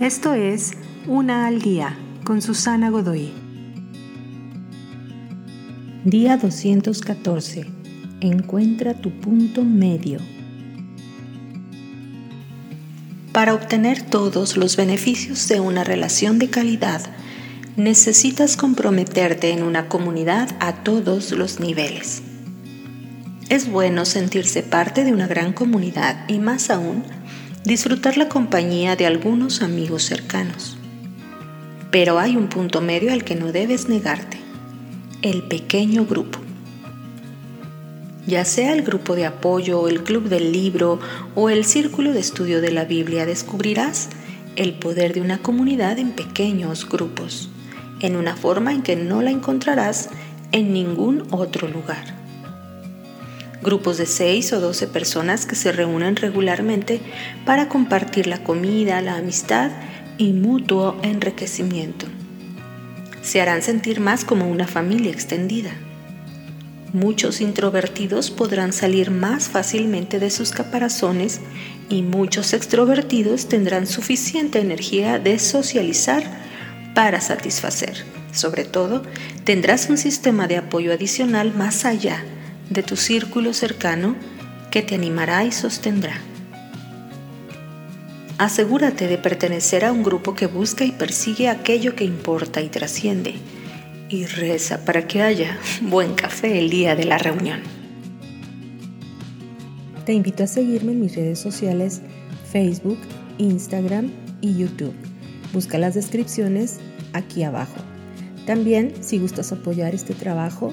Esto es Una al Día con Susana Godoy. Día 214. Encuentra tu punto medio. Para obtener todos los beneficios de una relación de calidad, necesitas comprometerte en una comunidad a todos los niveles. Es bueno sentirse parte de una gran comunidad y más aún disfrutar la compañía de algunos amigos cercanos. Pero hay un punto medio al que no debes negarte, el pequeño grupo. Ya sea el grupo de apoyo el club del libro o el círculo de estudio de la Biblia, descubrirás el poder de una comunidad en pequeños grupos, en una forma en que no la encontrarás en ningún otro lugar grupos de 6 o 12 personas que se reúnen regularmente para compartir la comida, la amistad y mutuo enriquecimiento. Se harán sentir más como una familia extendida. Muchos introvertidos podrán salir más fácilmente de sus caparazones y muchos extrovertidos tendrán suficiente energía de socializar para satisfacer. Sobre todo, tendrás un sistema de apoyo adicional más allá de tu círculo cercano que te animará y sostendrá. Asegúrate de pertenecer a un grupo que busca y persigue aquello que importa y trasciende, y reza para que haya buen café el día de la reunión. Te invito a seguirme en mis redes sociales Facebook, Instagram y YouTube. Busca las descripciones aquí abajo. También, si gustas apoyar este trabajo,